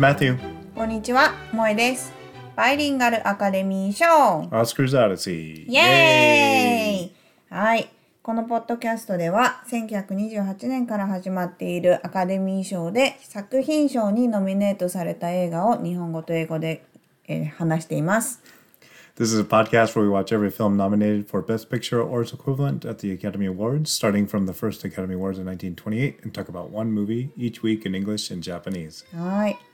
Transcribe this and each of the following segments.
Matthew. こんにちは、萌えです。バイリンガルアカデミー賞 Oscars Odyssey. イエーイはい。このポッドキャストでは、1928年から始まっているアカデミー賞で作品賞にノミネートされた映画を日本語と英語で、えー話しています。This is a podcast where we watch every film nominated for Best Picture or its equivalent at the Academy Awards, starting from the first Academy Awards in 1928, and talk about one movie each week in English and Japanese. はい。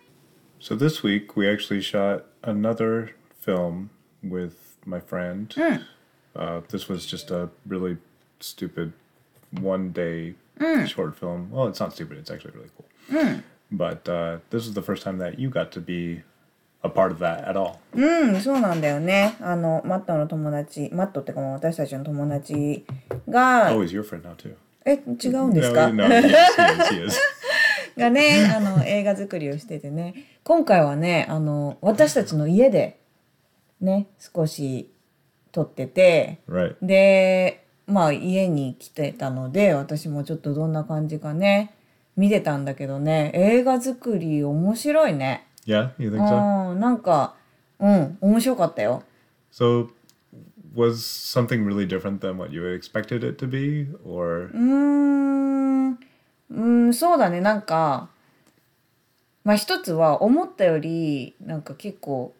So this week we actually shot another film with my friend. Uh, this was just a really stupid one day short film. Well, it's not stupid, it's actually really cool. But uh, this was the first time that you got to be a part of that at all. うん、そうなんだよね。あの、マットの友達、マットってかもう私たちの友達が、 Oh, he's your friend now too. え、違うんですか No, no, he is, he is, he is. がね、あの、映画作りをしててね、今回はね、あの、私たちの家で、ね、少し撮ってて、Right. で、まあ家に来てたので、私もちょっとどんな感じかね、見てたんだけどね、映画作り面白いね。Yeah, you う think so? ん、なんか、うん、面白かったよ。So, was something really different than what you expected it to be, or? うーん、うん、そうだね、なんか、まあ一つは思ったより、なんか結構、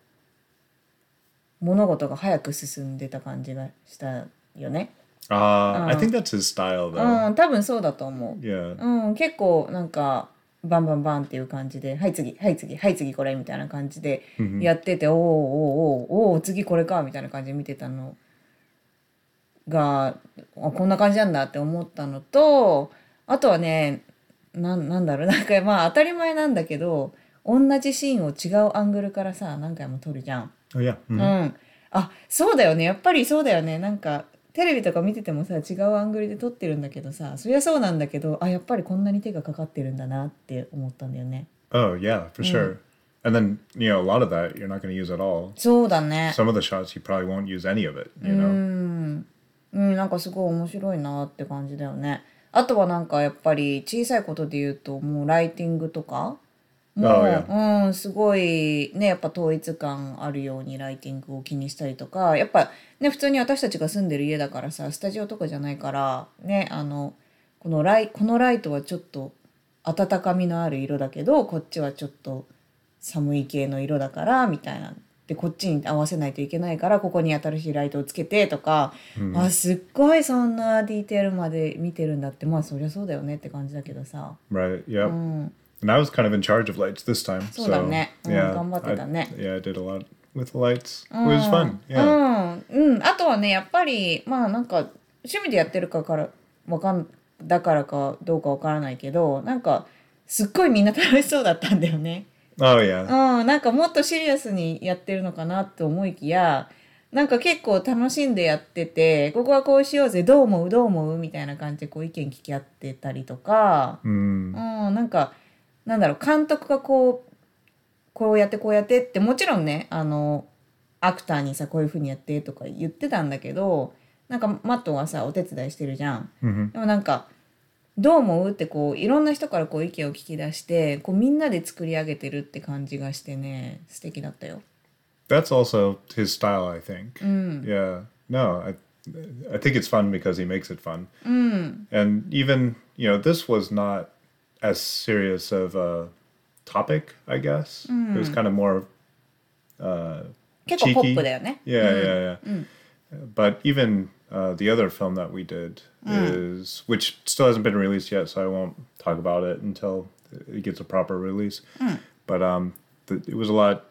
物事が早く進んでた感じがしたよね。uh, I think that's his style, う though. ん、多分そうだと思 Yeah. う。うん、結構なんか、バンバンバンっていう感じで、はい次、はい次、はい次これみたいな感じでやってて、おーおーおーおー次これかみたいな感じで見てたのが、あこんな感じなんだって思ったのと、あとはね、なんなんだろう、なんかまあ当たり前なんだけど、同じシーンを違うアングルからさ、何回も撮るじゃん。Oh, yeah. う Mhm. ん。あ、そうだよね。やっぱりそうだよね。なんか、テレビとか見ててもさ、違うアングルで撮ってるんだけどさ、そりゃそうなんだけど、あ、やっぱりこんなに手がかかってるんだなって思ったんだよね。Oh, yeah, for sure. And then, you know, a lot of that you're not going to use at all. そうだね。Some of the shots you probably won't use any of it, you know? うん、なんかすごい面白いなって感じだよね。あとはなんかやっぱり小さいことで言うと、もうライティングとか？もう、Oh. うん、すごいね、やっぱ統一感あるようにライティングを気にしたりとか、やっぱね、普通に私たちが住んでる家だからさ、スタジオとかじゃないから、ね、あの、このライ、このライトはちょっと温かみのある色だけど、こっちはちょっと寒い系の色だから、みたいな。で、こっちに合わせないといけないから、ここに新しいライトをつけてとか、あ、すっごいそんなディテールまで見てるんだって、まあそりゃそうだよねって感じだけどさ。Right, yep. And I was kind of in charge of lights this time. そうだね。うん、yeah, 頑張ってたね。I, yeah, I did a lot with the lights. It was fun. Yeah. うん、うん、あとはねやっぱりまあなんか趣味でやってるかからわかんだからかどうかわからないけどなんかすっごいみんな楽しそうだったんだよね。Oh, yeah. うん、なんかもっとシリアスにやってるのかなって思いきやなんか結構楽しんでやっててここはこうしようぜどう思うどう思うみたいな感じでこう意見聞き合ってたりとか、Mm. うん、なんかなんだろう監督がこうこうやってこうやってってもちろんねあのアクターにさこういう風にやってとか言ってたんだけどなんかマットはさお手伝いしてるじゃん。Mhm. でもなんかどう思うってこういろんな人からこう意見を聞き出してこうみんなで作り上げてるって感じがしてね素敵だったよ。That's also his style, I think. Yeah. No, I, I think it's fun because he makes it fun. And even, you know, this was not as serious of a topic, I guess. It was kind of more 結構ポッ.プだよね。Yeah, yeah, yeah. But even uh, the other film that we did is, which still hasn't been released yet, so I won't talk about it until it gets a proper release. But um, the, it was a lot.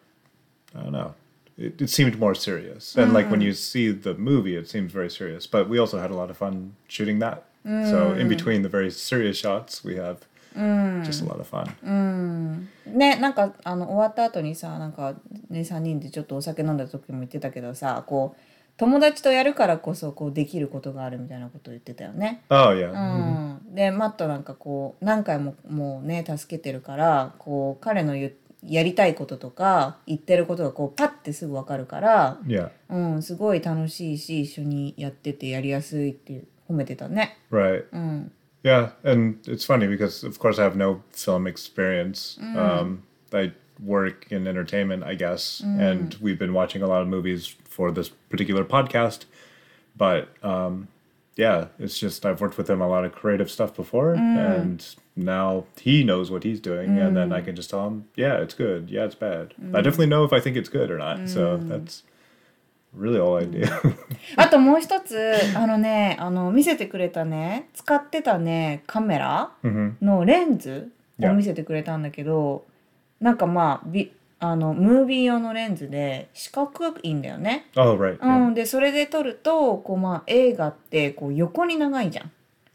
I don't know. It, it seemed more serious, and like when you see the movie, it seems very serious. But we also had a lot of fun shooting that. So in between the very serious shots, we have just a lot of fun. ねなんかあの終わった後にさなんかね3人でちょっとお酒飲んだ時も言ってたけどさこう 友達とやるからこそこうできることがあるみたいなことを言ってたよね。Oh yeah. うん、でマットなんかこう何回ももうね助けてるからこう彼の言うやりたいこととか言ってることがこうパッてすぐ分かるから、Yeah. うん、すごい楽しいし一緒にやっててやりやすいって褒めてたね。Right. うん、Yeah, and it's funny because of course I have no film experience. Um, I work in entertainment, I guess, and we've been watching a lot of movies for this particular podcast. But um, yeah, it's just I've worked with him a lot of creative stuff before, and now he knows what he's doing, and then I can just tell him, yeah, it's good, yeah, it's bad. I definitely know if I think it's good or not. So that's really all I do. あともう一つあのねあの見せてくれたね使ってたねカメラ hmm のレンズを Yeah. 見せてくれたんだけどなんかまあビ あのムービー用のレンズで四角いんだよね。Oh right, う yeah. ん、でそれで撮るとこう、まあ、映画ってこう横に長いじゃん。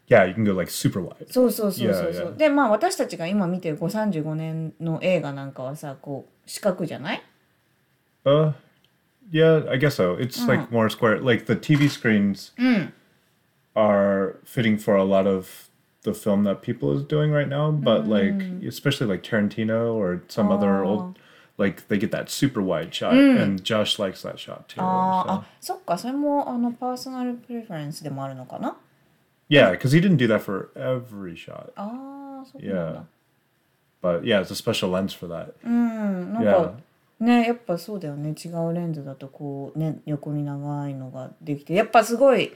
yeah, you can go like super wide. そうそうそうそうそう。Yeah, yeah. でまあ私たちが今見てるこう35年の映画なんかはさこう四角じゃない Uh, yeah, I guess so. It's like more square. Like the TV screens are fitting for a lot of the film that people is doing right now, but like especially like Tarantino or some other old, like they get that super wide shot, and Josh likes that shot too. あー so. あそっかそれもあのパーソナルプレフェレンスでもあるのかな Yeah, because he didn't do that for every shot, ああそうなんだ Yeah.。but yeah, it's a special lens for that. うんなん Yeah. かねやっぱそうだよね違うレンズだとこうね横に長いのができてやっぱすごい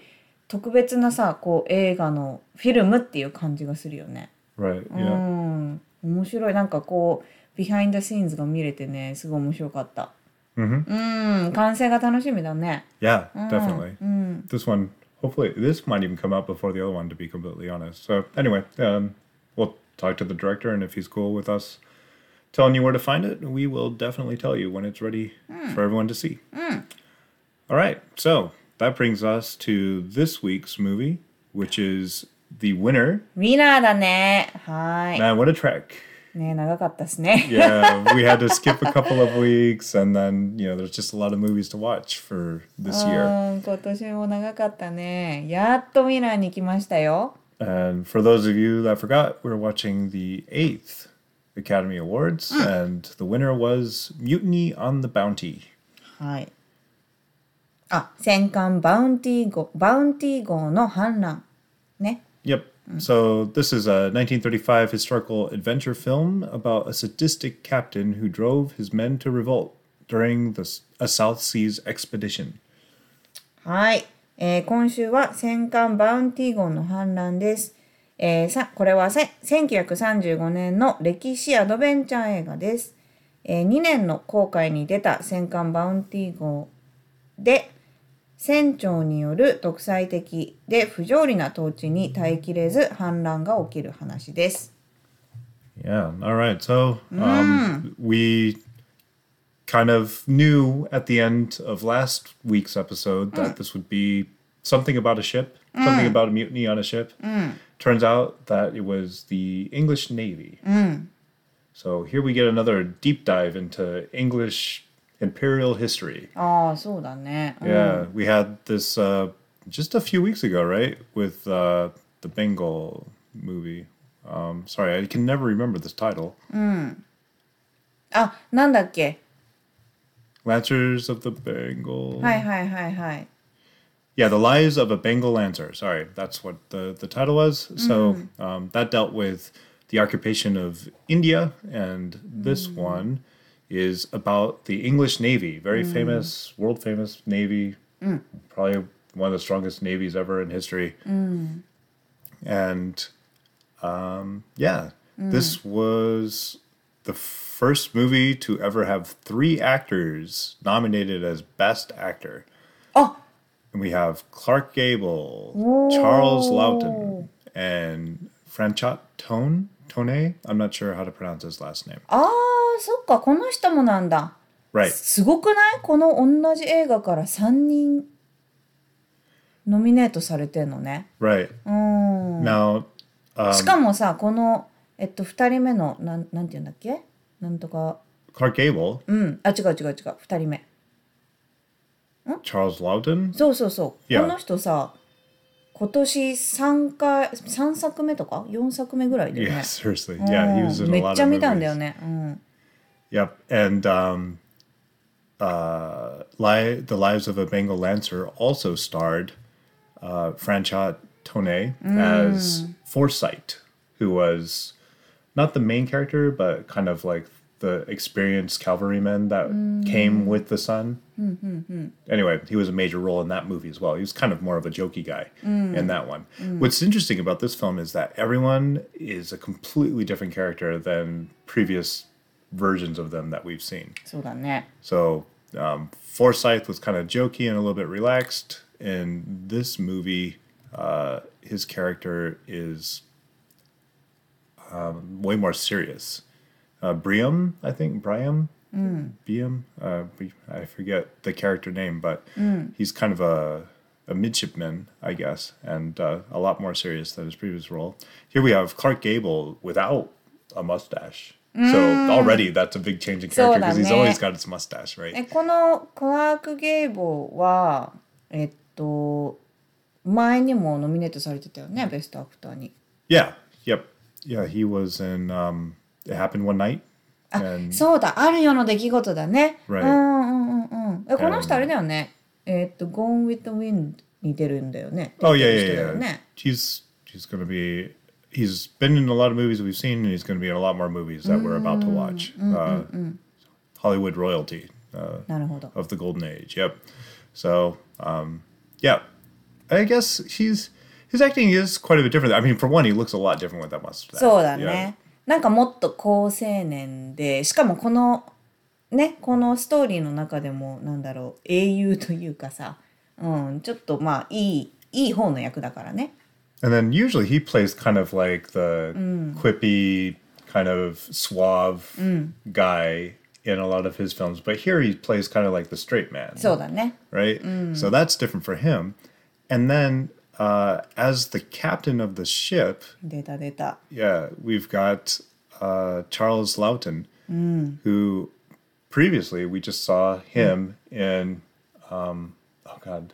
特別なさこう映画のフィルムっていう感じがするよね。Right. う Yeah. ん面白いなんかこうビハインドシーンズが見れてねすごい面白かった。 hmm うん完成が楽しみだね。 Yeah, うん definitely. うん、 this one hopefully this might even come out before the other one to be completely honest so anyway um, we'll talk to the director and if he's cool with us telling you where to find it we will definitely tell you when it's ready for everyone to see all right so that brings us to this week's movie which is the winner ウィナーだね。はい。 man what a trek ね長かったですね。 yeah we had to skip a couple of weeks and then you know there's just a lot of movies to watch for this year うん今年も長かったね。やっとウィナーに来ましたよ。 And for those of you that forgot, we're watching the eighth Academy Awards, and the winner was Mutiny on the Bounty. はい。あ、戦艦バウンティー号、バウンティー号の反乱。ね。 Yep. So this is a 1935 historical adventure film about a sadistic captain who drove his men to revolt during the, a South Seas expedition. はい、えー今週は戦艦バウンティー号の反乱です。えーさこれはせ1935年の歴史アドベンチャー映画です。え2年の航海に出た戦艦バウンティー号で船長による独裁的で不条理な統治に耐えきれず反乱が起きる話です。 Yeah. All right. So um, we kind of knew at the end of last week's episode that this would be something about a ship, something about a mutiny on a ship. Turns out that it was the English Navy. So here we get another deep dive into English imperial history. ああそうだね。うん Yeah, we had this uh, just a few weeks ago, right? With uh, the Bengal movie. Um, sorry, I can never remember this title. あなんだっけ Lancers of the Bengal. はいはいはいはい。 Yeah, The Lives of a Bengal Lancer. Sorry, that's what the, the title was. So um, that dealt with the occupation of India, and this one is about the English Navy, very mm. famous, world famous Navy, mm. probably one of the strongest navies ever in history. Mm. And um, yeah, this was the first movie to ever have three actors nominated as Best Actor. あ And we have Clark Gable, Charles Laughton, and Franchot Tone. Tone? I'm not sure how to pronounce his last name. あーそっかこの人もなんだ。Right. すごくない？この同じ映画から3人ノミネートされてんのね。Right. うん。Now, um, しかもさこの、えっと、2人目のなんなんて言うんだっけ？なんとか Clark Gable, うんあ違う違う違う2人目 Charles Lawton. そうそうそう、Yeah. この人さ今年3回3作目とか？4作目ぐらいだよ Yeah, ね。seriously. うん Yeah, he was in めっちゃ見たんだよ.ね。うん、Yep, and um, uh, Li- the Lives of a Bengal Lancer also starred uh, Franchot Tone as mm. Forsythe, who was not the main character, but kind of like the experienced cavalryman that mm. came with the son. Mm, hmm, hmm. Anyway, he was a major role in that movie as well. He was kind of more of a jokey guy in that one. What's interesting about this film is that everyone is a completely different character than previous versions of them that we've seen. So um, Forsythe was kind of jokey and a little bit relaxed. In this movie, uh, his character is um, way more serious. Uh, Briam, I think, Briam, mm. Briam, uh, I forget the character name, but mm. he's kind of a, a midshipman, I guess, and uh, a lot more serious than his previous role. Here we have Clark Gable without a mustache. So already that's a big change in character because he's always got his mustache, right? えこのクラーク・ゲイボーはえっと前にもノミネートされてたよねベストアクターに Yeah. Yep. Yeah, he was in um It Happened One Night. And そうだあるよの出来事だね、Right. うんうんうんうんえこの人あれだよねえっと「Gone with the Wind」に出るんだよね oh 出 yeah, yeah, yeah. ね He's he's gonna be he's been in a lot of movies we've seen and he's gonna be in a lot more movies that we're about to watch. Uh, Hollywood royalty uh, なるほど of the golden age. Yep. So um yeah. I guess he's his acting is quite a bit different. I mean, for one, he looks a lot different with that mustache. そうだ Yeah. ねなんかもっと高青年でしかもこのねこのストーリーの中でもなんだろう英雄というかさ、うん、ちょっとまあいいいい方の役だからね and then usually he plays kind of like the mm. quippy, kind of suave mm. guy in a lot of his films, but here he plays kind of like the straight man. So Right? Mm. So that's different for him. And then uh, as the captain of the ship, yeah, we've got uh, Charles Laughton, mm. who previously we just saw him mm. in, um, oh God,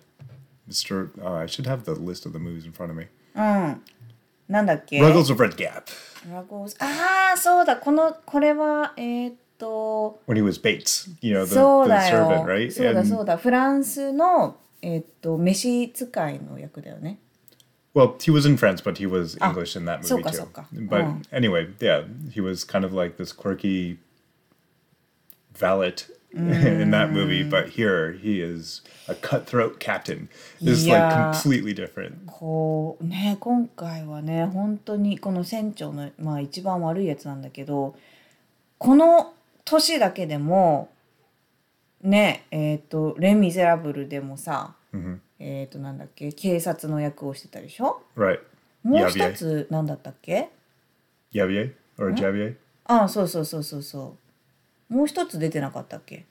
Mr. Oh, I should have the list of the movies in front of me. なんだっけ Ruggles of Red Gap. ラゴスああそうだこのこれはえーっと when he was Bates, you know, the, そう the だ servant, よ right? そうだそうだフランスのえーっと召使いの役だよね well, he was in France, but he was English in that movie too. そうか。But うん anyway, yeah, he was kind of like this quirky valet in that movie, but here he is a cutthroat captain. This is Yeah. like completely different. こうね今回はね本当にこの船長のまあ一番悪いやつなんだけどこの年だけでもねえっ、と「レ・ミゼラブル」でもさ、えっ、となんだっけ警察の役をしてたでしょ Right. もう.一つなんだったっけ Javier or Javier? ああそうそうそうそうそうもう一つ出てなかったっけ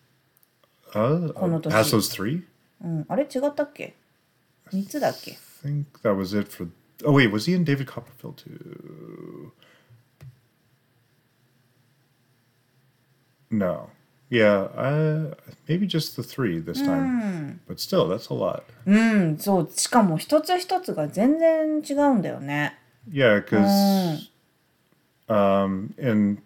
Uh, Kono toshi. past those three? うんあれ違ったっけ三つだっけ I think that was it for. Oh wait, was he in David Copperfield too? No. Yeah, uh, maybe just the three this time. But still, that's a lot. うんそうしかも一つ一つが全然違うんだよね Yeah, because um, in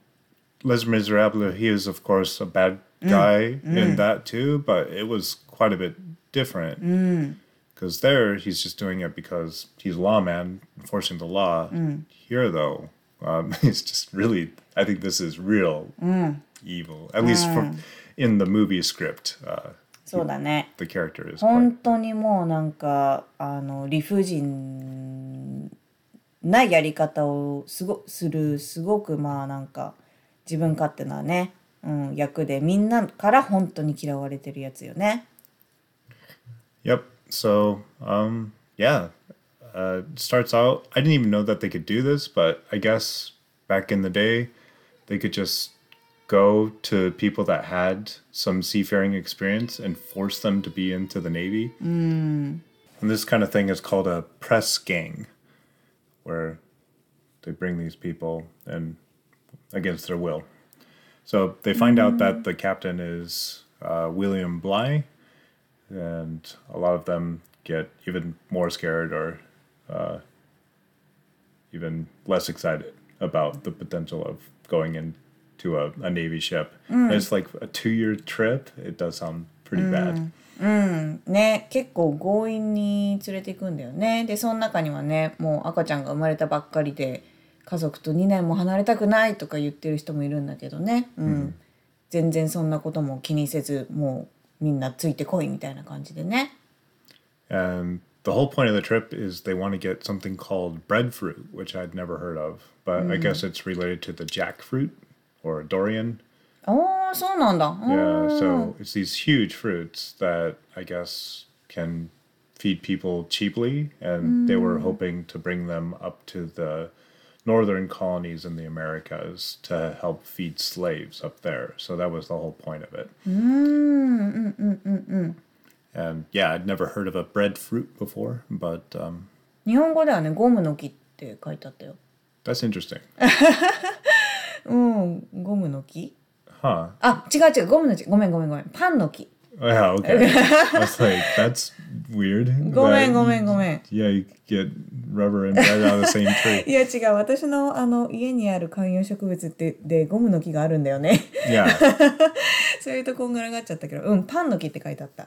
Les Miserables, he is of course a bad guy in that too, but it was quite a bit different. Because there, he's just doing it because he's a lawman enforcing the law. Here, though, um, it's just really. I think this is real evil, at least from in the movie script. Uh, そうだね the character is 本 quite. 当にもうなんかあの理不尽なやり方をすごするすごくまあなんか 自分勝手なね、うん、役でみんなから本当に嫌われてるやつよね。 Yep. So, um, yeah, uh, it starts out. I didn't even know that they could do this, but I guess back in the day, they could just go to people that had some seafaring experience and force them to be into the navy. And this kind of thing is called a press gang, where they bring these people and against their will. So they find mm-hmm. out that the captain is uh, William Bligh, and a lot of them get even more scared or uh, even less excited about the potential of going into a, a Navy ship. Mm. it's like a two year trip. It does sound pretty mm. bad. うん、ね結構強引に連れていくんだよねでその中にはねもう赤ちゃんが生まれたばっかりで家族と2年も離れたくないとか言ってる人もいるんだけどね、うん全然そんなことも気にせずもうみんなついてこいみたいな感じでね And the whole point of the trip is they want to get something called breadfruit, which I'd never heard of, but I guess it's related to the jackfruit or durian. ああそうなんだ Yeah, so it's these huge fruits that I guess can feed people cheaply, and they were hoping to bring them up to the northern colonies in the Americas to help feed slaves up there. So that was the whole point of it. And yeah, I'd never heard of a breadfruit before, but um, 日本語ではねゴムの木って書いてあったよ that's interesting. うんゴムの木 Huh. あ違う違うゴムの木ごめんごめんごめんパンの木 Oh, Yeah, okay. I was like, that's weird. ごめんごめんごめん Yeah, you get rubber and bread out of the same tree. いや違う私のあの家にある観葉植物ってでゴムの木があるんだよね Yeah. それとこんがらがっちゃったけどうんパンの木って書いてあった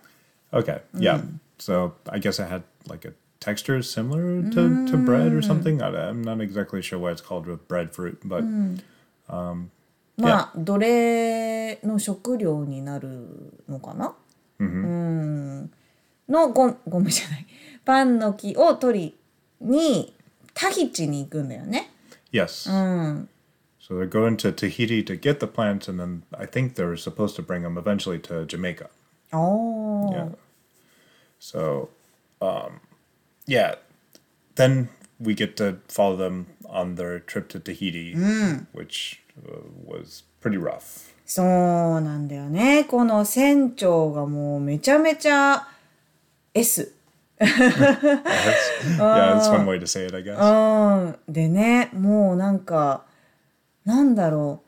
Okay. Yeah. So I guess it had like a texture similar to, to bread or something. I, I'm not exactly sure why it's called breadfruit, but まあ奴隷の食料になるのかなうんのゴゴムじゃないパンの木を取りにタヒチに行くんだよね yes. うん So they're going to Tahiti to get the plants, and then I think they're supposed to bring them eventually to Jamaica. おー Yeah. So, um, yeah. Then we get to follow them on their trip to Tahiti, which uh, was pretty rough. そうなんだよねこの船長がもうめちゃめちゃ S yeah, that's one way to say it, I guess. うん。でねもうなんかなんだろう。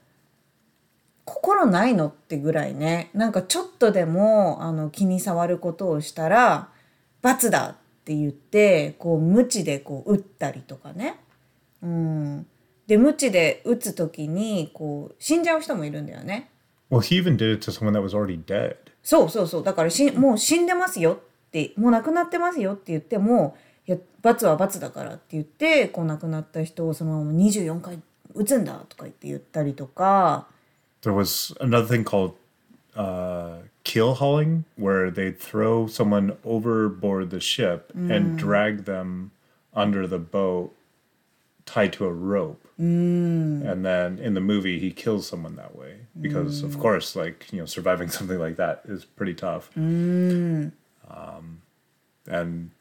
心ないのってぐらいね。なんかちょっとでもあの気に障ることをしたら罰だって言ってこう無知でこう撃ったりとかね、うん、で無知で撃つ時にこう死んじゃう人もいるんだよね。Well, he even did it to someone that was already dead. そうそうそう。だからしもう死んでますよってもう亡くなってますよって言ってもいや罰は罰だからって言ってこう亡くなった人をそのまま24回撃つんだとか言って言ったりとか There was another thing called uh, keel hauling, where they'd throw someone overboard the ship and drag them under the boat tied to a rope. And then in the movie, he kills someone that way because, of course, like you know, surviving something like that is pretty tough. Um, and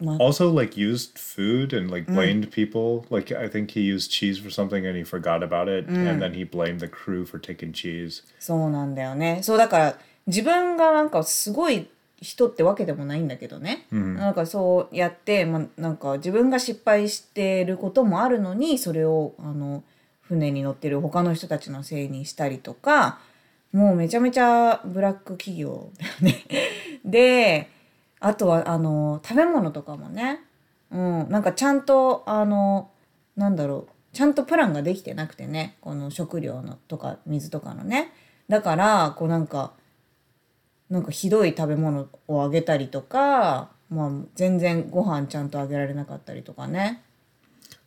Ma- also like used food and like blamed people. Like I think he used cheese for something and he forgot about it, and then he blamed the crew for taking cheese. そうなんだよねそうだから自分がなんかすごい人ってわけでもないんだけどね、なんかそうやって、まあ、なんか自分が失敗してることもあるのにそれをあの船に乗ってる他の人たちのせいにしたりとかもうめちゃめちゃブラック企業だよね。であとはあの食べ物とかもね、うん、なんかちゃんとあのなんだろうちゃんとプランができてなくてねこの食料のとか水とかのねだからこうなんかなんかひどい食べ物をあげたりとか、まあ、全然ご飯ちゃんとあげられなかったりとかね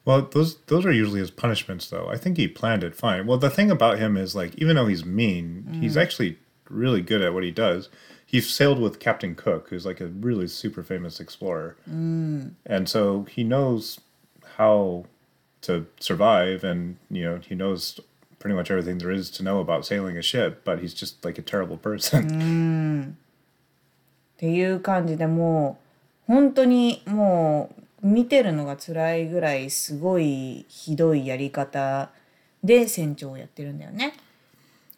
Well, those those are usually his punishments, though. I think he planned it fine. Well, the thing about him is like, even though he's mean, he's actually really good at what he does. He sailed with Captain Cook, who's like a really super famous explorer, and so he knows how to survive, and you know he knows pretty much everything there is to know about sailing a ship. But he's just like a terrible person. っていう感じでもう本当にもう見てるのが辛いぐらいすごいひどいやり方で船長をやってるんだよね。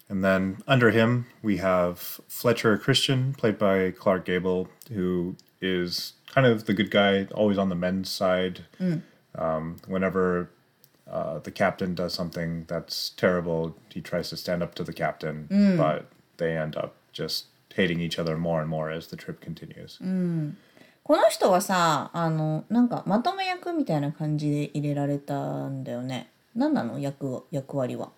And then under him, we have Fletcher Christian, played by Clark Gable, who is kind of the good guy, always on the men's side. Um, whenever uh, the captain does something that's terrible, he tries to stand up to the captain, but they end up just hating each other more and more as the trip continues. この人はさあのなんかまとめ役みたいな感じで入れられたんだよね。何なの役役割は。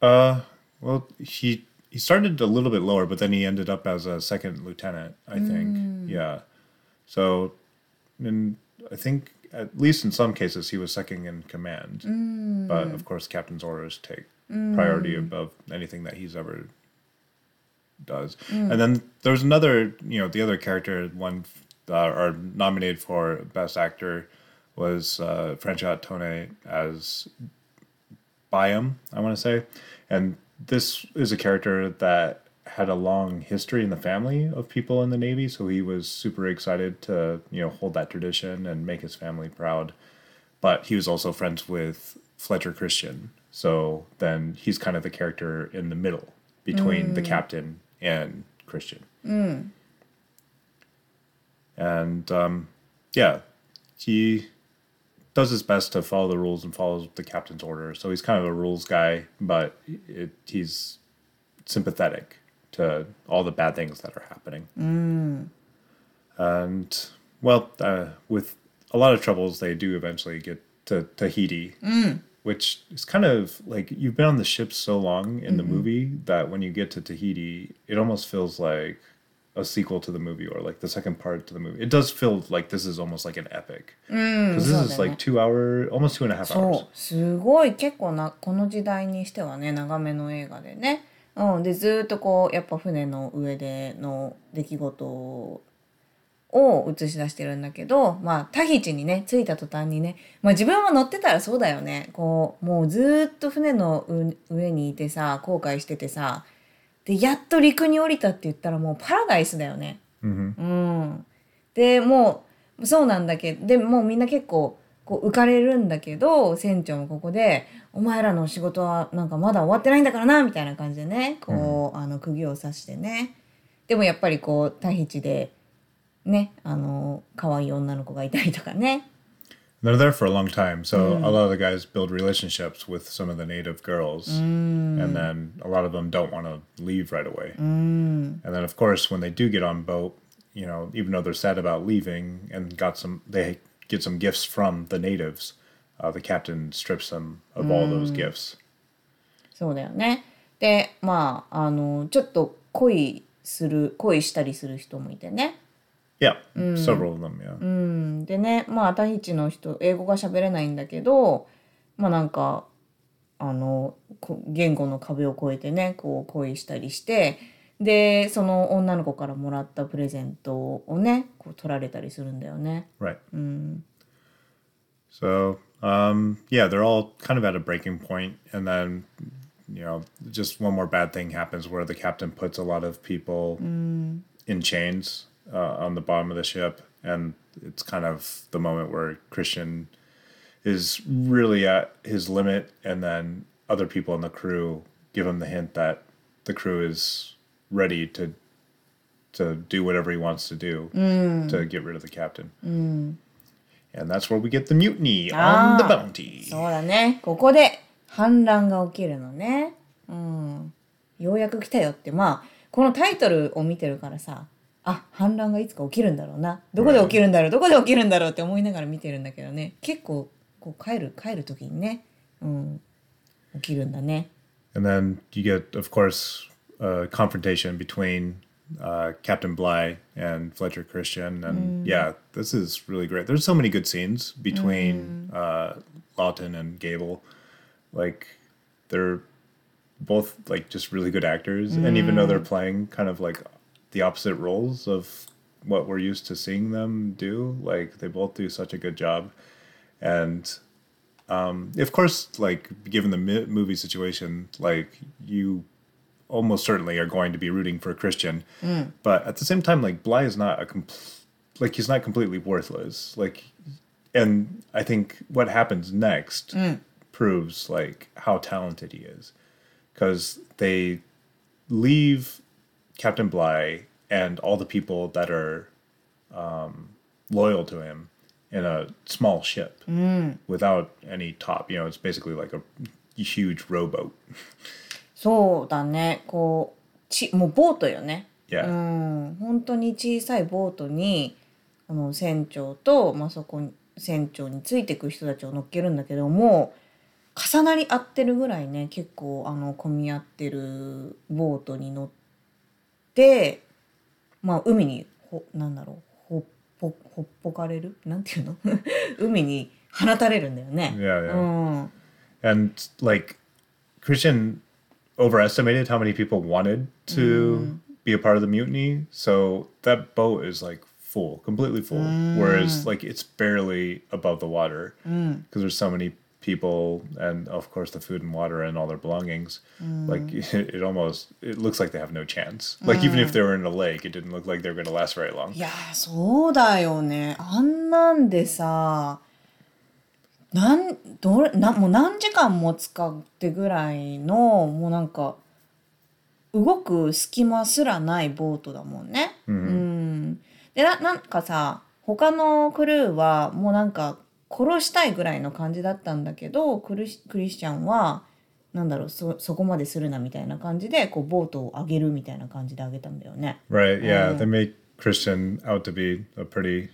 Uh, well, he he started a little bit lower, but then he ended up as a second lieutenant, I think. Yeah. So, in I think at least in some cases he was second in command. But of course, captain's orders take priority above anything that he's ever does. And then there's another, you know, the other character one uh, are nominated for best actor was uh, Franchot Tone as Byam, I want to say, and this is a character that had a long history in the family of people in the Navy, so he was super excited to you know hold that tradition and make his family proud. But he was also friends with Fletcher Christian, so then he's kind of the character in the middle between the captain and Christian. And um, yeah, he does his best to follow the rules and follows the captain's order. So he's kind of a rules guy, but it, he's sympathetic to all the bad things that are happening. Mm. And well, uh, with a lot of troubles, they do eventually get to Tahiti, mm. which is kind of like you've been on the ship so long in the mm-hmm. movie that when you get to Tahiti, it almost feels like a sequel to the movie or like the second part to the movie. It does feel like this is almost like an epic because this is like two hour, almost two and a half そ hours. うすごい結構なこの時代にしてはね長めの映画でね、うん、でずーっとこうやっぱ船の上での出来事を映し出してるんだけどまあタヒチにね着いた途端にね、まあ、自分も乗ってたらそうだよねこうもうずーっと船のう上にいてさ後悔しててさでやっと陸に降りたって言ったらもうパラダイスだよね。hmm うん、でもうそうなんだけどでもうみんな結構こう浮かれるんだけど船長もここで「お前らの仕事はなんかまだ終わってないんだからな」みたいな感じでねこう、あの釘を刺してね。でもやっぱりこうタヒチでねあの可愛い女の子がいたりとかね They're there for a long time, so a lot of the guys build relationships with some of the native girls, and then a lot of them don't want to leave right away. And then, of course, when they do get on boat, you know, even though they're sad about leaving and got some, they get some gifts from the natives. Uh, the captain strips them of all those gifts. そうだよねでまああのちょっと恋する恋したりする人もいてね Yeah, several of them. Yeah. うん、でねまあタヒチの人英語が喋れないんだけどまあなんかあのこ言語の壁を越えてねこう恋したりしてでその女の子からもらったプレゼントをねこう取られたりするんだよね。Right. So, um, yeah, they're all kind of at a breaking point, and then, you know, just one more bad thing happens where the captain puts a lot of people in chains uh, on the bottom of the ship, and it's kind of the moment where Christian is really at his limit, and then other people in the crew give him the hint that the crew is ready to to do whatever he wants to do to get rid of the captain. And that's where we get the mutiny on the Ah. bounty. そうだねここで反乱が起きるのね。うん、ようやく来たよってまあこのタイトルを見てるからさ あ反乱がいつか起きるんだろうなどこで起きるんだろうどこで起きるんだろうって思いながら見てるんだけどね結構こう帰る帰る時にね、うん、起きるんだね。And then you get, of course, a confrontation between uh, Captain Bly and Fletcher Christian. And yeah, this is really great. There's so many good scenes between uh, Lawton and Gable. Like, they're both like just really good actors. And even though they're playing kind of like the opposite roles of what we're used to seeing them do, like, they both do such a good job. And um, of course, like given the mi- movie situation, like you almost certainly are going to be rooting for a Christian, mm. but at the same time, like Bligh is not a compl- like he's not completely worthless. Like, and I think what happens next mm. proves like how talented he is, because they leave Captain Bly and all the people that are um, loyal to him in a small ship without any top. You know, it's basically like a huge rowboat. そうだねこうちもうボートよね。Yeah. うん、本当に小さいボートにあの船長と、まあ、そこに船長についてく人たちを乗っけるんだけども重なり合ってるぐらいね結構あの混み合ってるボートに乗ってまあ海にほなんだろうほっぽほっぽかれるなんていうの海に放たれるんだよね。 Yeah, yeah. うん、 And like Christian overestimated how many people wanted to be a part of the mutiny. So that boat is like full, completely full. Whereas like it's barely above the water because there's so many people And of course the food and water and all their belongings. Like it, it almost it looks like they have no chance. Like even if they were in a lake, it didn't look like they were going to last very long. いやーそうだよねあんなんでさなんどれなもう何時間も使ってぐらいのもうなんか動く隙間すらないボートだもんね。うんでななんかさ他のクルーはもうなんか殺したいぐらいの感じだったんだけどクリスクリスチャンはなんだろうそそこまでするなみたいな感じでこうボートを上げるみたいな感じで上げたんだよね。Right. Yeah. They make Christian out to be a pretty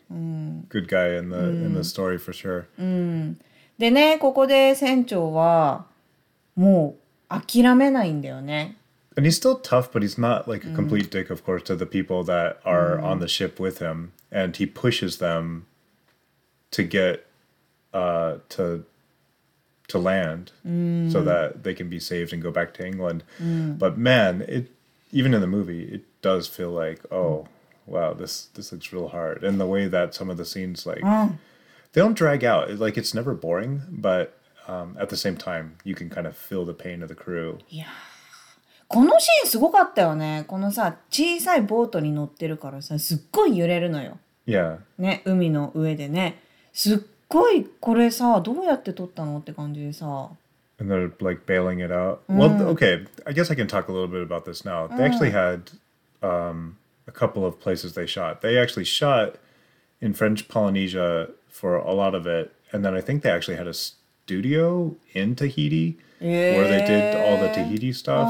good guy in the in the story for sure. でねここで船長はもう諦めないんだよね。And he's still tough, but he's not like a complete dick, of course, to the people that are on the ship with him. And he pushes them to get Uh, to to land mm. so that they can be saved and go back to England. Mm. But man, it even in the movie, it does feel like, oh wow, this this looks real hard. And the way that some of the scenes like mm. they don't drag out. Like it's never boring, but um, at the same time, you can kind of feel the pain of the crew. Yeah. このシーンすごかったよね。このさ、小さいボートに乗ってるからさ、すっごい揺れるのよ。Yeah. ね、海の上でね。すっごいこれさどうやって撮ったのって感じでさ。 and they're like bailing it out. Well, th- okay, I guess I can talk a little bit about this now. They actually had um, a couple of places they shot. They actually shot in French Polynesia for a lot of it, and then I think they actually had a studio in Tahiti where they did all the Tahiti stuff.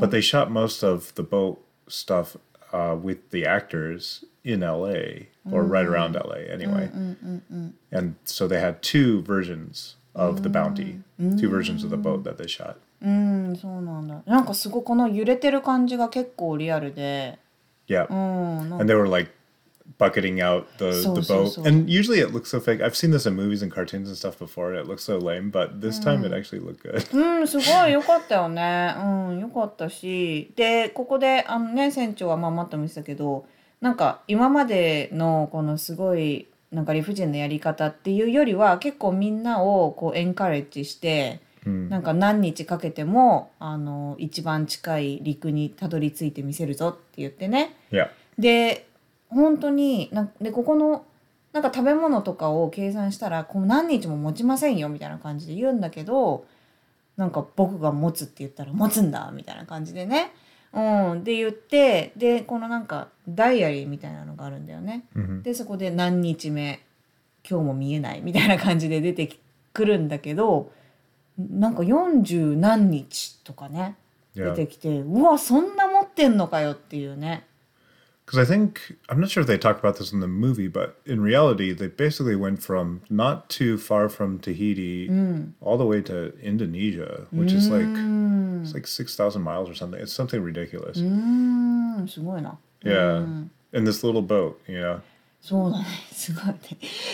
But they shot most of the boat stuff uh, with the actors in LA or right around LA anyway. And so they had two versions of the bounty, two versions of the boat that they shot. うんそうなんだ。なんかすごいこの揺れてる感じが結構リアルで。 Yeah. うんなん And they were like bucketing out the, So, the so, boat. so. And usually it looks so fake. I've seen this in movies and cartoons and stuff before, and it looks so lame, but this time it actually looked good. うん、すごい良かったよね。うん、良かったし。で、ここで、あのね、船長はまあマットも言ってたけど、 なんか今までのこのすごい、なんか理不尽なやり方っていうよりは、結構みんなをこうエンカレッジして、なんか何日かけても、あの、一番近い陸にたどり着いてみせるぞって言ってね。で本当になでここのなんか食べ物とかを計算したらこう何日も持ちませんよみたいな感じで言うんだけどなんか僕が持つって言ったら持つんだみたいな感じでね。うん、で言ってでこのなんかダイアリーみたいなのがあるんだよね。でそこで何日目今日も見えないみたいな感じで出てくるんだけどなんか40何日とかね.出てきてうわそんな持ってんのかよっていうね。Because I think, I'm not sure if they talk about this in the movie, but in reality, they basically went from not too far from Tahiti all the way to Indonesia, which is like, it's like 6,000 miles or something. It's something ridiculous. うんすごいな。 Yeah. In this little boat, you know? そうだねすごいね。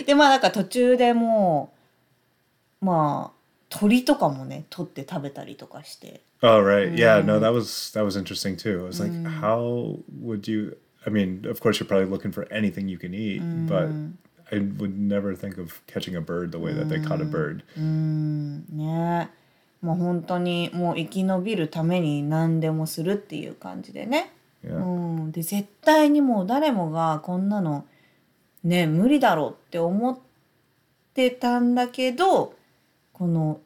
でまあなんか途中でもうまあ鳥とかもね取って食べたりとかして。 Oh right, yeah. No, that was that was interesting too. I was like, how would you? I mean, of course, you're probably looking for anything you can eat, but I would never think of catching a bird the way that they caught a bird. ねもう本当にもう生き延びるために何でもするっていう感じでね。Yeah. うん、で絶対にもう誰もがこんなのね無理だろうって思ってたんだけどこの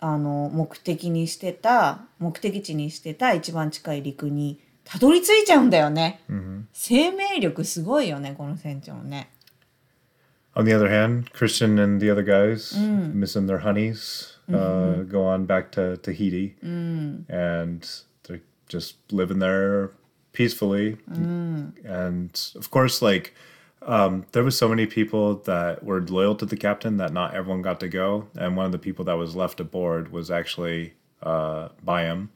あの目的にしてた目的地にしてた一番近い陸にたどり着いちゃうんだよね。生命力すごいよねこの船長ね。 On the other hand, Christian and the other guys missing their honeys uh, go on back to Tahiti, and they're just living there peacefully. And of course, like um, there was so many people that were loyal to the captain that not everyone got to go, and one of the people that was left aboard was actually uh, by him.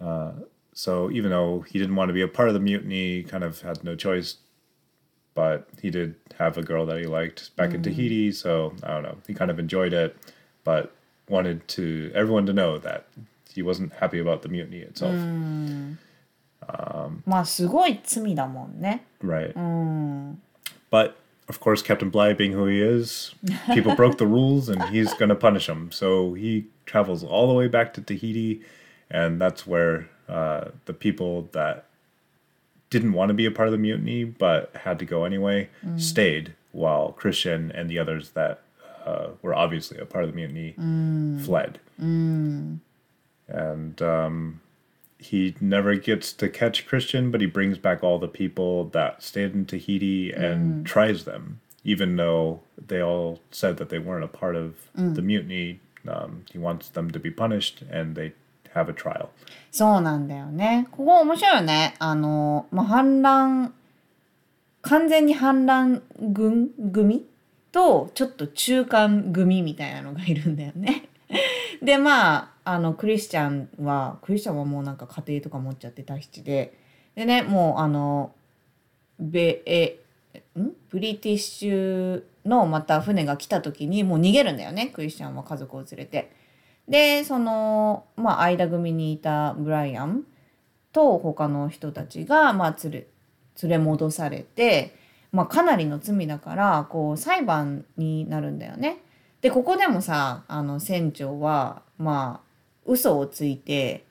Uh, so even though he didn't want to be a part of the mutiny, he kind of had no choice but he did have a girl that he liked back in Tahiti, so I don't know. He kind of enjoyed it, but wanted to everyone to know that he wasn't happy about the mutiny itself. まあすごい罪だもんね Right. うん But of course, Captain Bligh, being who he is, people broke the rules and he's going to punish them. So he travels all the way back to Tahiti, and that's where uh, the people that didn't want to be a part of the mutiny but had to go anyway stayed, while Christian and the others that uh, were obviously a part of the mutiny fled. And um, he never gets to catch Christian, but he brings back all the people that stayed in Tahiti and tries them, even though they all said that they weren't a part of the mutiny. Um, he wants them to be punished, and they have a trial. そうなんだよねここ面白いよねあの、まあ、反乱完全に反乱軍組とちょっと中間組みたいなのがいるんだよね。でまああのクリスチャンはクリスチャンはもうなんか家庭とか持っちゃってタヒチででねもうあのベえん？ブリティッシュのまた船が来た時にもう逃げるんだよねクリスチャンは家族を連れて。でそのまあ間組にいたブライアンと他の人たちが、まあ、連れ連れ戻されて、まあ、かなりの罪だからこう裁判になるんだよね。でここでもさあの船長はまあ嘘をついて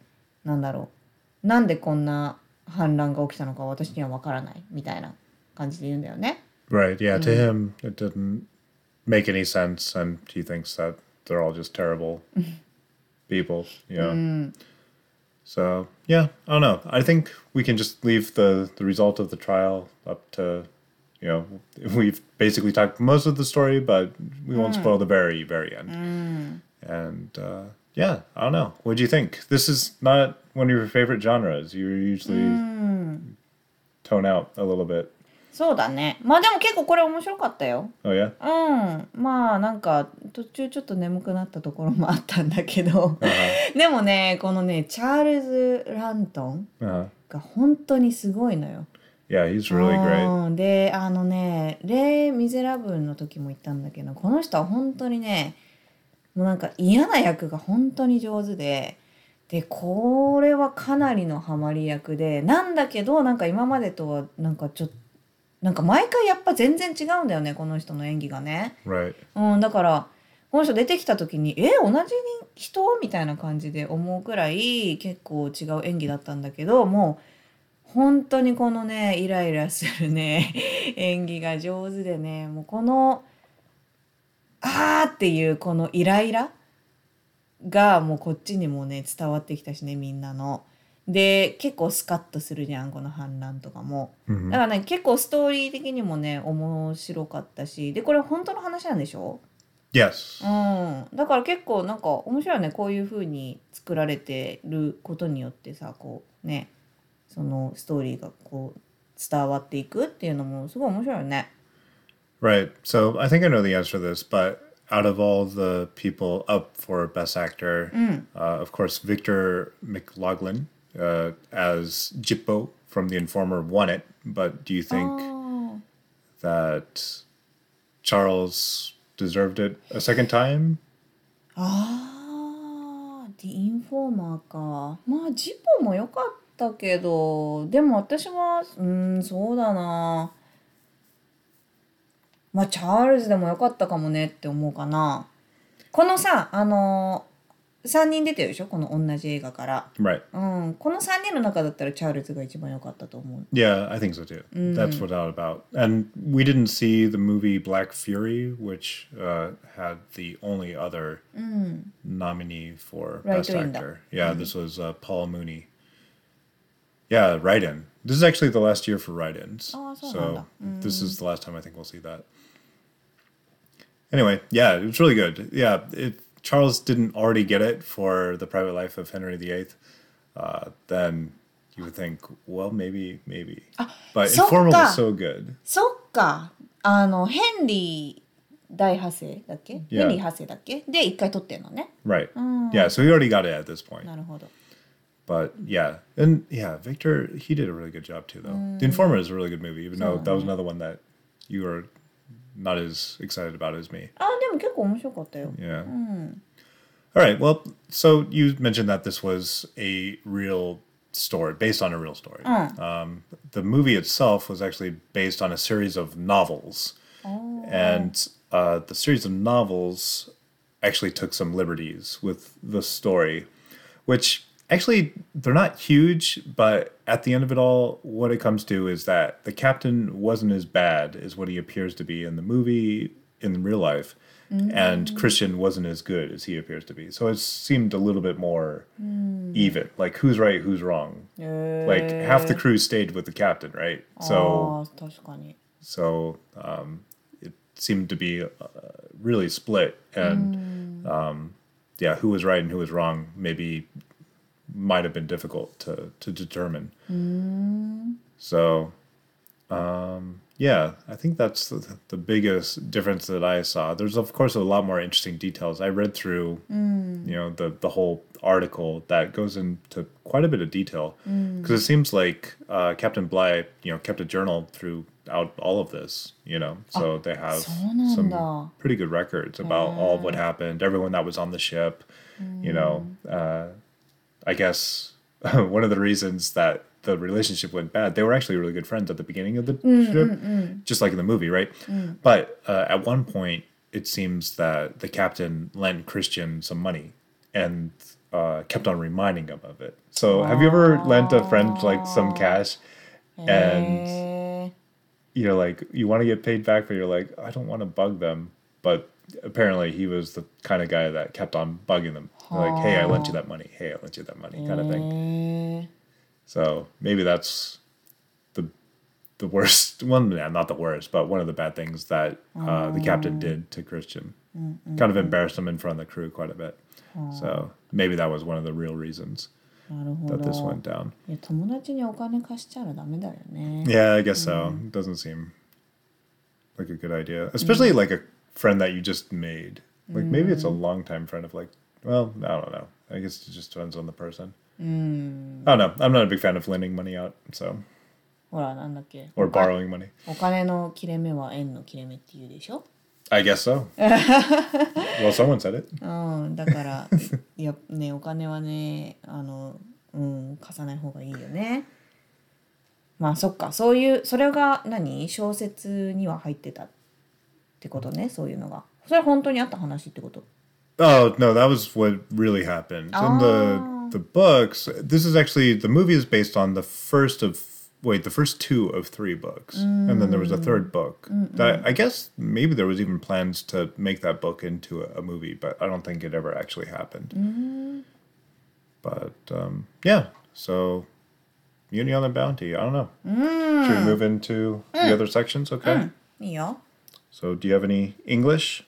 なんだろうなんでこんな反乱が起きたのか私には分からないみたいな感じで言うんだよね。Right. Yeah. To him, it didn't make any sense, and he thinks that they're all just terrible people. Yeah. know. So yeah, I don't know. I think we can just leave the the result of the trial up to, you know, we've basically talked most of the story, but we won't mm. spoil the very very end. Mm. And uh, yeah, I don't know. What do you think? This is not one of your favorite genres. You usually tone out a little bit. そうだねまあでも結構これ面白かったよ。Oh yeah. うんまあなんか途中ちょっと眠くなったところもあったんだけど Uh-huh. でもねこのねチャールズ・ラントン Uh-huh. が本当にすごいのよ。Yeah, he's really great. うんであのね「レイ・ミゼラブル」の時も言ったんだけどこの人は本当にねもうなんか嫌な役が本当に上手ででこれはかなりのハマり役でなんだけどなんか今までとはなんかちょっとなんか毎回やっぱ全然違うんだよねこの人の演技がね。Right. うん、だからこの人出てきた時に「え同じ人?」みたいな感じで思うくらい結構違う演技だったんだけどもう本当にこのねイライラするね 演技が上手でねもうこの「あー」っていうこのイライラがもうこっちにもね伝わってきたしねみんなの。で結構スカッとするじゃんこの反乱とかも。Mhm. だからね結構ストーリー的にもね面白かったしでこれ本当の話なんでしょ？Yes. うん、だから結構なんか面白いよねこういう風に作られてることによってさこうねそのストーリーがこう伝わっていくっていうのもすごい面白いよね。Right. So I think I know the answer to this, but out of all the people up for Best Actor, uh, of course, Victor McLaughlin uh, as Jippo from The Informer won it. But do you think that Charles deserved it a second time? ああ、ディインフォーマーか。まあジポも良かったけど、でも私は、うん、そうだな。まあチャールズでも良かったかもねって思うかな。このさ、あの3人出てるでしょ？この同じ映画から、right. うん、この3人の中だったらチャールズが一番良かったと思う。Yeah, I think so too. Mm. too、うん、That's without a doubt And we didn't see the movie Black Fury which、uh, had the only other mm. nominee for Best Actor. Yeah, mm-hmm. this was、uh, Paul Muni. Yeah, write-in This is actually the last year for write-ins oh, So mm. this is the last time I think we'll see that. Anyway, yeah, it was really good. Yeah, it Charles didn't already get it for the private life of Henry VIII, uh, then you would think, well, maybe, maybe. But Informer was so good. そっか。あの、ヘンリー大派生だっけ、yeah. ヘンリー派生だっけで、一回取ってんのね。Right. Yeah, so he already got it at this point. なるほど。But yeah, and yeah, Victor, he did a really good job too, though. The Informer is a really good movie, even though that was another one that you were not as excited about as me. あ、でも結構面白かったよ。 Yeah. All right. Well, so you mentioned that this was a real story based on a real story. Um, the movie itself was actually based on a series of novels, and uh, the series of novels actually took some liberties with the story, which actually they're not huge but at the end of it all what it comes to is that the captain wasn't as bad as what he appears to be in the movie in real life mm. and christian wasn't as good as he appears to be so it seemed a little bit more mm. even like who's right who's wrong uh. like half the eh. crew stayed with the captain right so oh, so um, it seemed to be uh, really split and mm. um, yeah, who was right and who was wrong maybe might have been difficult to to determine. Mm. So, um, yeah, I think that's the, the, biggest difference that I saw. There's of course a lot more interesting details. I read through, mm. you know, the the whole article that goes into quite a bit of detail because mm. it seems like uh, Captain Bligh, you know, kept a journal throughout all of this. You know, so ah, they have some pretty good records about all what happened, everyone that was on the ship. You know. Mm. Uh, i guess one of the reasons that the relationship went bad they were actually really good friends at the beginning of the mm, ship mm, mm. just like in the movie right? But uh, at one point it seems that the captain lent christian some money and uh, kept on reminding him of it. So have you ever lent a friend like some cash and へ you're like you want to get paid back but you're like i don't want to bug them but apparently he was the kind of guy that kept on bugging them. Aww. like hey i lent you that money. Hey i lent you that money kind of thing. Mm. so maybe that's the the worst one well, not the worst but one of the bad things that uh, the captain oh. did to christian. Mm-mm. kind of embarrassed him in front of the crew quite a bit. So maybe that was one of the real reasons that this went down. Yeah i guess so. Doesn't seem like a good idea. Especially mm. like a friend that you just made. Like maybe it's a longtime friend of like, well, I don't know. I guess it just depends on the person. I don't know. I'm not a big fan of lending money out, so ほらなんだっけ or おか borrowing money. お金の切れ目は円の切れ目って言うでしょ I guess so. well, someone said it. うんだからいやねお金はねあのうん貸さない方がいいよねまあそっかそういうそれが何小説には入ってたって ことねそういうのがそれは本当にあった話ってこと Oh no, that was what really happened in the the books. This is actually the movie is based on the first of wait the first two of three books, and then there was a third book. That I guess maybe there was even plans to make that book into a, a movie, but I don't think it ever actually happened. But um, yeah, so Uni on the Bounty. I don't know. Should we move into the other sections? Okay. いいよ So do you have any English?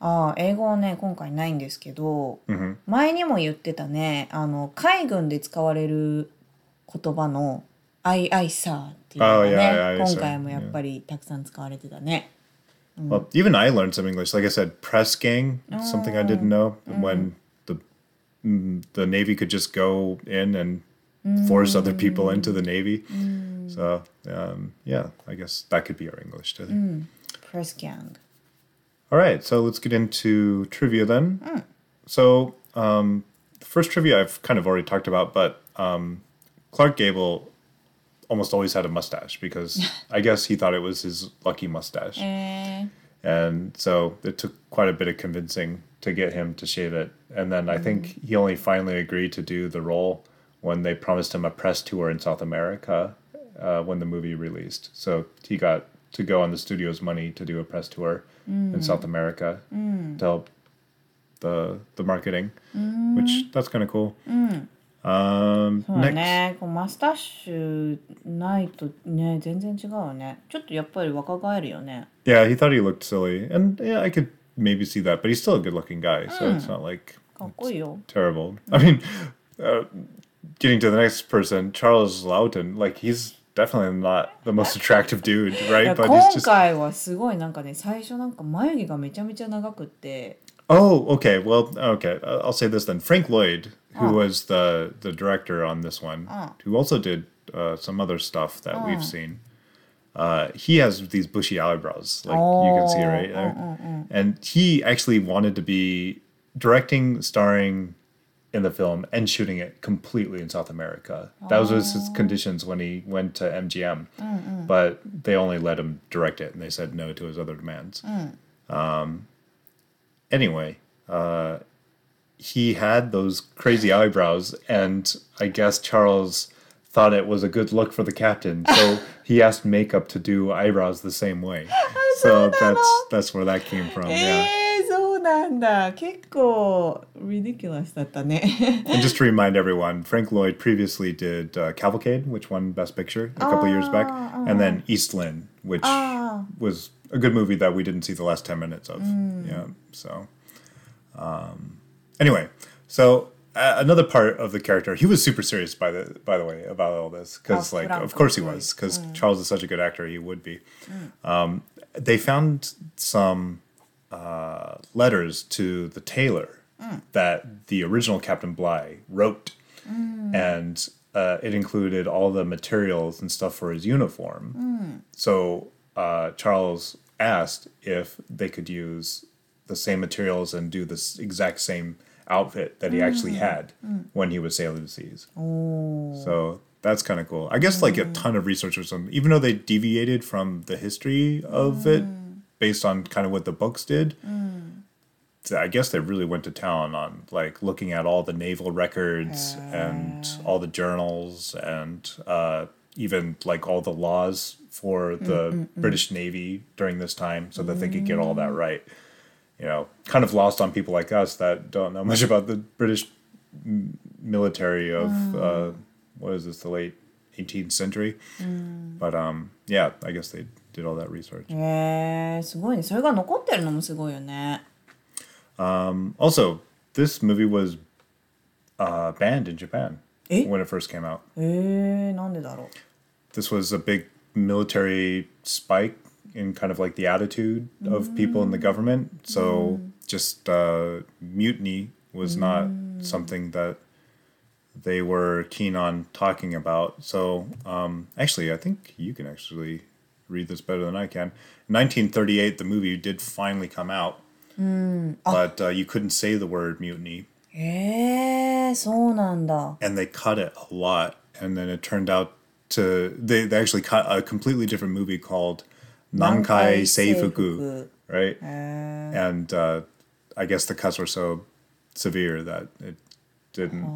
ああ英語はね今回ないんですけど、前にも言ってたねあの海軍で使われる言葉の「アイアイサー」っていうのが Oh, ね yeah, aye, aye, 今 sir. 回もやっぱりたくさん使われてたね。 Well, even I learned some English. Like I said, press gang, something I didn't know. When the mm, the Navy could just go in and force other people into the Navy. So um, yeah, I guess that could be our English today. Chris Young. All right, so let's get into trivia then. Mm. So, um, the first trivia I've kind of already talked about, but um, Clark Gable almost always had a mustache because I guess he thought it was his lucky mustache. Eh. And so it took quite a bit of convincing to get him to shave it. And then I think mm. he only finally agreed to do the role when they promised him a press tour in South America uh, when the movie released. So he got to go on the studio's money to do a press tour mm. in South mm. America mm. to help the the marketing, mm. which that's kind of cool. Mm. Um, そうだね、こうマスタッシュないとね、全然違うよね。ちょっとやっぱり若返るよね。Yeah, he thought he looked silly, and yeah, I could maybe see that, but he's still a good-looking guy, so it's mm. not like it's terrible. I mean, uh, getting to the next person, Charles Laughton, like he's definitely not the most attractive dude, い right? や But 今 he's just 回はすごいなんかね最初なんか眉毛がめちゃめちゃ長くって oh, okay. Well, okay. uh, I'll say this then. Frank Lloyd, who was the the director on this one, who also did uh, some other stuff that we've seen. Uh, he has these bushy eyebrows, like you can see right there, and he actually wanted to be directing, starring, in the film and shooting it completely in South America. That was his conditions when he went to MGM, but they only let him direct it, and they said no to his other demands. Um, anyway, uh, he had those crazy eyebrows, and I guess Charles thought it was a good look for the captain, so he asked makeup to do eyebrows the same way. so that's that's where that came from. Yeah. えー、そうなんだ結構リディキュラスだったね And just to remind everyone, Frank Lloyd previously did uh, Cavalcade, which won Best Picture a couple years back, and then East Lynne, which Ah. was a good movie that we didn't see the last 10 minutes of. Yeah, so. Um, anyway, so uh, another part of the character, he was super serious by the by the way about all this because Oh, like Frank of course he Lloyd. was because Charles is such a good actor, he would be. Um, they found some uh, letters to the tailor that the original Captain Bligh wrote, and uh, it included all the materials and stuff for his uniform. So uh, Charles asked if they could use the same materials and do this exact same outfit that he actually had when he was sailing the seas. So that's kind of cool. I guess like a ton of researchers, um, even though they deviated from the history of it based on kind of what the books did, mm. I guess they really went to town on like looking at all the naval records and all the journals and uh, even like all the laws for the mm, mm, British Navy during this time so that they could get all that right. You know, kind of lost on people like us that don't know much about the British military of uh, what is this, the late 18th century. But um, yeah, I guess they did all that research. へえー、すごいねそれが残ってるのもすごいよね Also, this movie was uh, banned in Japan Eh? when it first came out. へえー、なんでだろう This was a big military spike in kind of like the attitude of people in the government. So just uh, mutiny was not something that they were keen on talking about. So um, actually, I think you can actually read this better than I can. In 1938, the movie did finally come out, but uh, you couldn't say the word mutiny, へえー、そうなんだ and they cut it a lot. And then it turned out to they, they actually cut a completely different movie called Nankai Seifuku, right? And uh, I guess the cuts were so severe that it didn't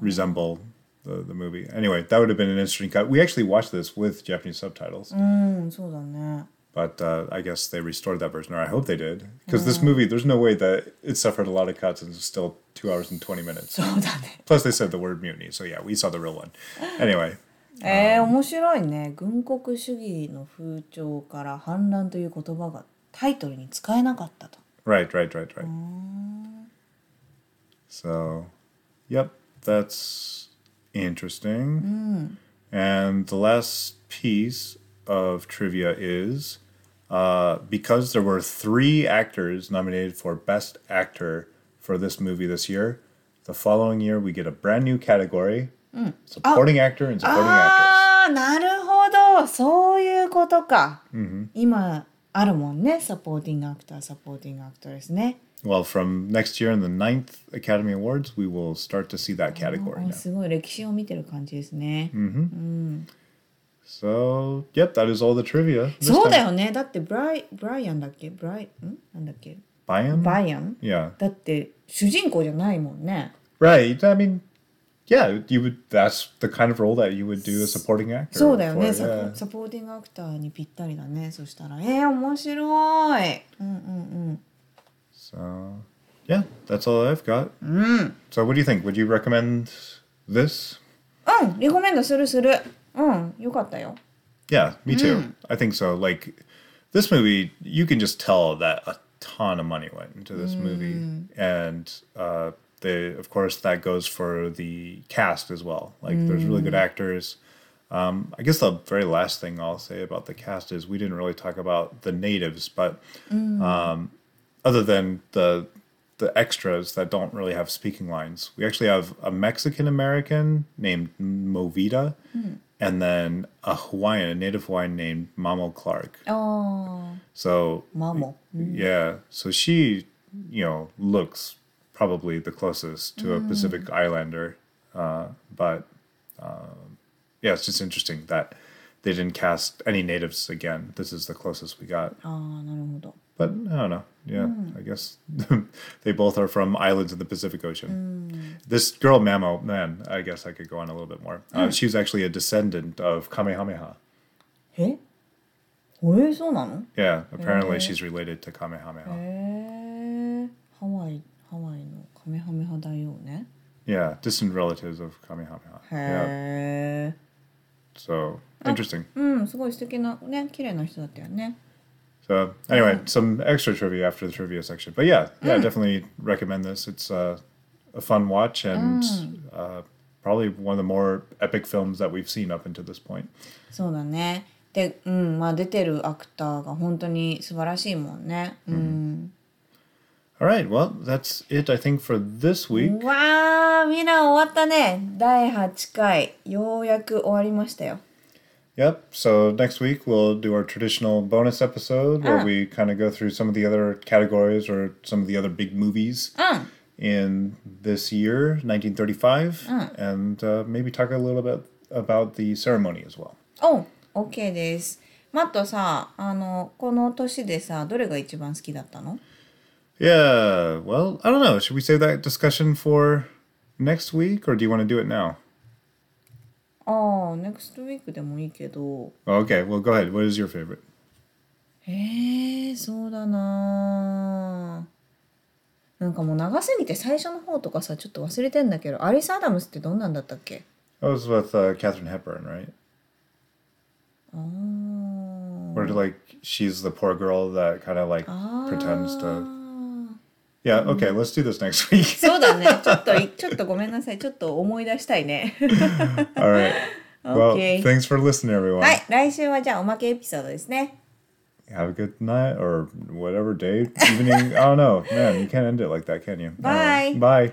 resemble the, the movie. Anyway, that would have been an interesting cut. We actually watched this with Japanese subtitles, うんそうだね but uh, I guess they restored that version, or I hope they did. Because this movie, there's no way that it suffered a lot of cuts and it's still two hours and 20 minutes. そうだね Plus, they said the word mutiny, so yeah, we saw the real one. Anyway, えー、面白いね軍国主義の風潮から反乱という言葉がタイトルに使えなかったと right, right, right, right. So, yep, that's interesting. And the last piece of trivia is uh, because there were three actors nominated for Best Actor for this movie this year, the following year we get a brand new category supporting actor and supporting actress. ああなるほどそういうことか、今あるもんねサポーティングアクターサポーティングアクトですね Well, from next year in the ninth Academy Awards, we will start to see that category あ now. すごい歴史を見てる感じですね、 So, yep, that is all the trivia. this そうだ time. よねだってブライブライアンだっけブライんなんだっけ Bayam? バイアン Yeah. だって主人公じゃないもんね Right. I mean, yeah, you would. That's the kind of role that you would do a supporting actor. そうだよね for, サポ yeah. サポーティングアクターにぴったりだねそしたらえー、面白いうんうんうん So, yeah, that's all I've got. So, what do you think? Would you recommend this? うんリコメンドするするうんよかったよ Yeah, me too. I think so. Like this movie, you can just tell that a ton of money went into this movie, and uh, they, of course, that goes for the cast as well. Like, there's really good actors. Um, I guess the very last thing I'll say about the cast is we didn't really talk about the natives, but um, other than the the extras that don't really have speaking lines. We actually have a Mexican American named Movita, mm. and then a Hawaiian, a native Hawaiian named Mamo Clark. Oh. So Mamo. Mm. Yeah. So she, you know, looks probably the closest to mm. a hmm. Pacific Islander, uh, but um, yeah, it's just interesting that they didn't cast any natives again. This is the closest we got. Ah, なるほど。But I don't know. Yeah, I guess they both are from islands in the Pacific Ocean. This girl Mamo, man, I guess I could go on a little bit more. Uh, she's actually a descendant of Kamehameha. ええー、そうなの Yeah, apparently Eh. she's related to Kamehameha. へえハワイハワイのカメハメハ大王ね Yeah, distant relatives of Kamehameha. へ Yeah, え so interesting. うんすごい素敵なね綺麗な人だったよね So anyway, some extra trivia after the trivia section. But yeah, yeah, definitely recommend this. It's uh, a fun watch and uh, probably one of the more epic films that we've seen up until this point. そうだねでうんまあ出てるアクターが本当に素晴らしいもんねうん、 All right, well, that's it, I think, for this week. うわーみんな終わったね第8回ようやく終わりましたよ Yep. So next week we'll do our traditional bonus episode where Ah. we kind of go through some of the other categories or some of the other big movies うん in this year, 1935, and uh, maybe talk a little bit about the ceremony as well. お OK ですマットさあのこの年でさどれが一番好きだったの Yeah. Well, I don't know. Should we save that discussion for next week, or do you want to do it now? あ あ NEXT week でもいいけど Okay. Well, go ahead. What is your favorite? えー、そうだなーなんかもう長すぎて最初の方とかさちょっと忘れてんだけどアリス・アダムスってどんなんだったっけ That was with uh, Catherine Hepburn, right? あー Where like she's the poor girl that kind of like あー pretends to. Yeah. Okay. Let's do this next week. そうだねちょっといちょっとごめんなさいちょっと思い出したいね All right. Well, Okay. thanks for listening, everyone. はい来週はじゃあおまけエピソードですね Have a good night or whatever day, evening. I don't know. Man, you can't end it like that, can you? All Bye. right. Bye.